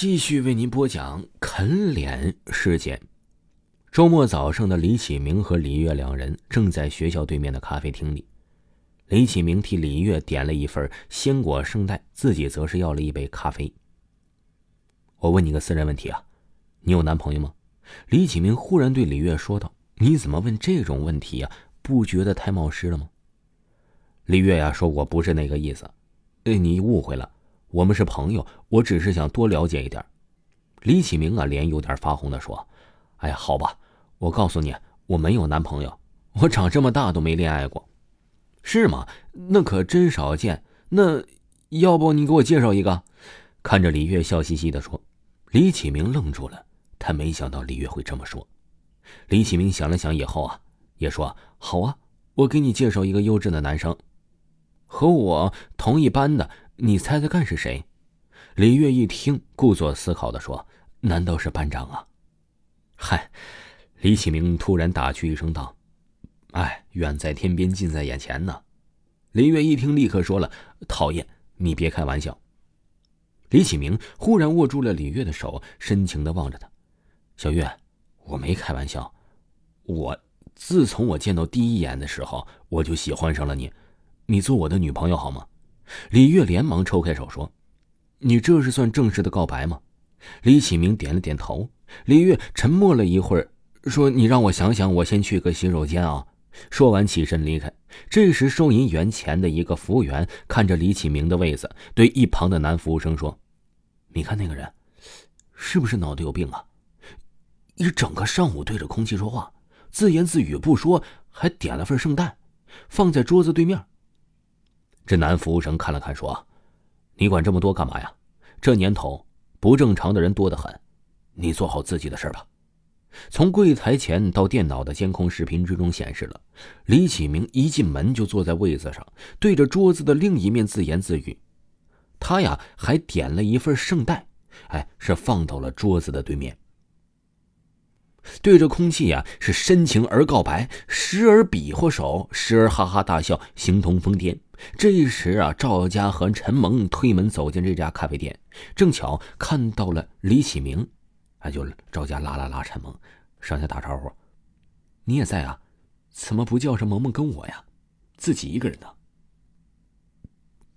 继续为您播讲啃脸事件。周末早上的李启明和李月两人正在学校对面的咖啡厅里。李启明替李月点了一份鲜果圣代，自己则是要了一杯咖啡。我问你个私人问题啊，你有男朋友吗？李启明忽然对李月说道：“你怎么问这种问题呀？不觉得太冒失了吗？”李月呀说：“我不是那个意思，哎，你误会了。”我们是朋友，我只是想多了解一点。李启明啊，脸有点发红的说：“哎呀，好吧，我告诉你，我没有男朋友，我长这么大都没恋爱过，是吗？那可真少见。那要不你给我介绍一个？”看着李月笑嘻嘻的说。李启明愣住了，他没想到李月会这么说。李启明想了想以后啊，也说：“好啊，我给你介绍一个优质的男生，和我同一班的。”你猜猜看是谁？李月一听，故作思考的说：“难道是班长啊？”嗨，李启明突然打趣一声道：“哎，远在天边，近在眼前呢。”李月一听，立刻说了：“讨厌，你别开玩笑。”李启明忽然握住了李月的手，深情的望着他：“小月，我没开玩笑，我自从我见到第一眼的时候，我就喜欢上了你，你做我的女朋友好吗？”李月连忙抽开手说：“你这是算正式的告白吗？”李启明点了点头。李月沉默了一会儿，说：“你让我想想，我先去个洗手间啊。”说完起身离开。这时，收银员前的一个服务员看着李启明的位子，对一旁的男服务生说：“你看那个人，是不是脑子有病啊？一整个上午对着空气说话，自言自语不说，还点了份圣诞，放在桌子对面。”这男服务生看了看，说：“你管这么多干嘛呀？这年头不正常的人多得很，你做好自己的事吧。”从柜台前到电脑的监控视频之中显示了，李启明一进门就坐在位子上，对着桌子的另一面自言自语。他呀还点了一份圣代，哎，是放到了桌子的对面。对着空气呀，是深情而告白，时而比划手，时而哈哈大笑，形同疯癫。这时啊，赵家和陈萌推门走进这家咖啡店，正巧看到了李启明，哎，就赵家拉拉拉陈萌上下打招呼：“你也在啊？怎么不叫上萌萌跟我呀？自己一个人呢？”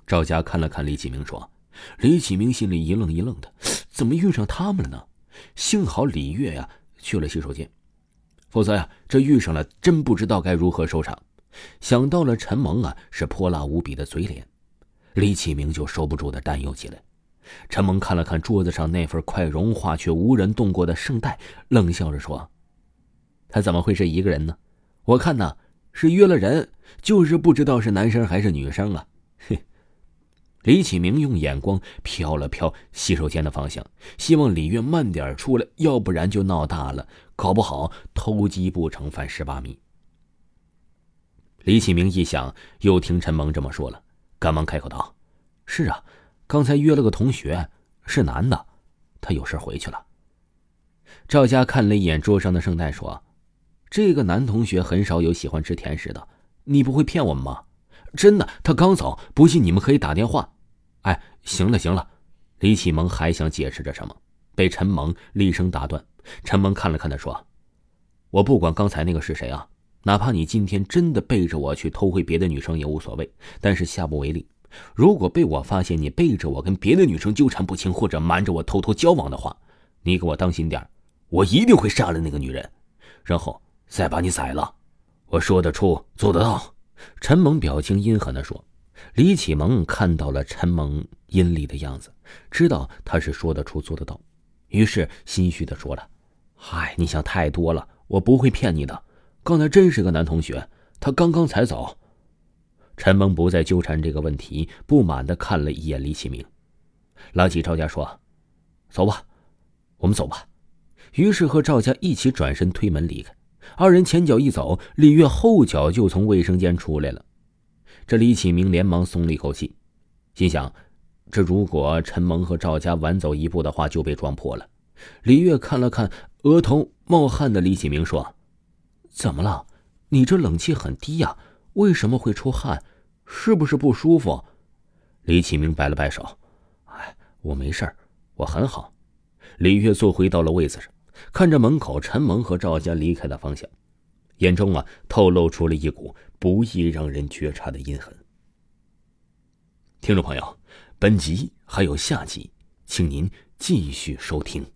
赵家看了看李启明，说：“李启明心里一愣一愣的，怎么遇上他们了呢？幸好李月呀。”去了洗手间，否则呀，这遇上了真不知道该如何收场。想到了陈萌啊，是泼辣无比的嘴脸，李启明就收不住的担忧起来。陈萌看了看桌子上那份快融化却无人动过的圣代，冷笑着说：“他怎么会是一个人呢？我看呐，是约了人，就是不知道是男生还是女生啊。”嘿。李启明用眼光瞟了瞟洗手间的方向，希望李月慢点出来，要不然就闹大了，搞不好偷鸡不成反蚀把米。李启明一想，又听陈萌这么说了，赶忙开口道：“是啊，刚才约了个同学，是男的，他有事回去了。”赵家看了一眼桌上的圣代，说：“这个男同学很少有喜欢吃甜食的，你不会骗我们吗？”真的，他刚走，不信你们可以打电话。哎，行了行了，李启蒙还想解释着什么，被陈萌厉声打断。陈萌看了看他，说：“我不管刚才那个是谁啊，哪怕你今天真的背着我去偷窥别的女生也无所谓，但是下不为例。如果被我发现你背着我跟别的女生纠缠不清，或者瞒着我偷偷交往的话，你给我当心点我一定会杀了那个女人，然后再把你宰了。我说得出，做得到。”陈萌表情阴狠地说：“李启蒙看到了陈萌阴厉的样子，知道他是说得出做得到，于是心虚的说了：‘嗨，你想太多了，我不会骗你的。刚才真是个男同学，他刚刚才走。’陈萌不再纠缠这个问题，不满的看了一眼李启明，拉起赵家说：‘走吧，我们走吧。’于是和赵家一起转身推门离开。”二人前脚一走，李月后脚就从卫生间出来了。这李启明连忙松了一口气，心想：这如果陈萌和赵家晚走一步的话，就被撞破了。李月看了看额头冒汗的李启明，说：“怎么了？你这冷气很低呀？为什么会出汗？是不是不舒服？”李启明摆了摆手：“哎，我没事我很好。李月坐回到了位子上，看着门口陈萌和赵家离开的方向，眼中啊透露出了一股不易让人觉察的阴狠。听众朋友，本集还有下集，请您继续收听。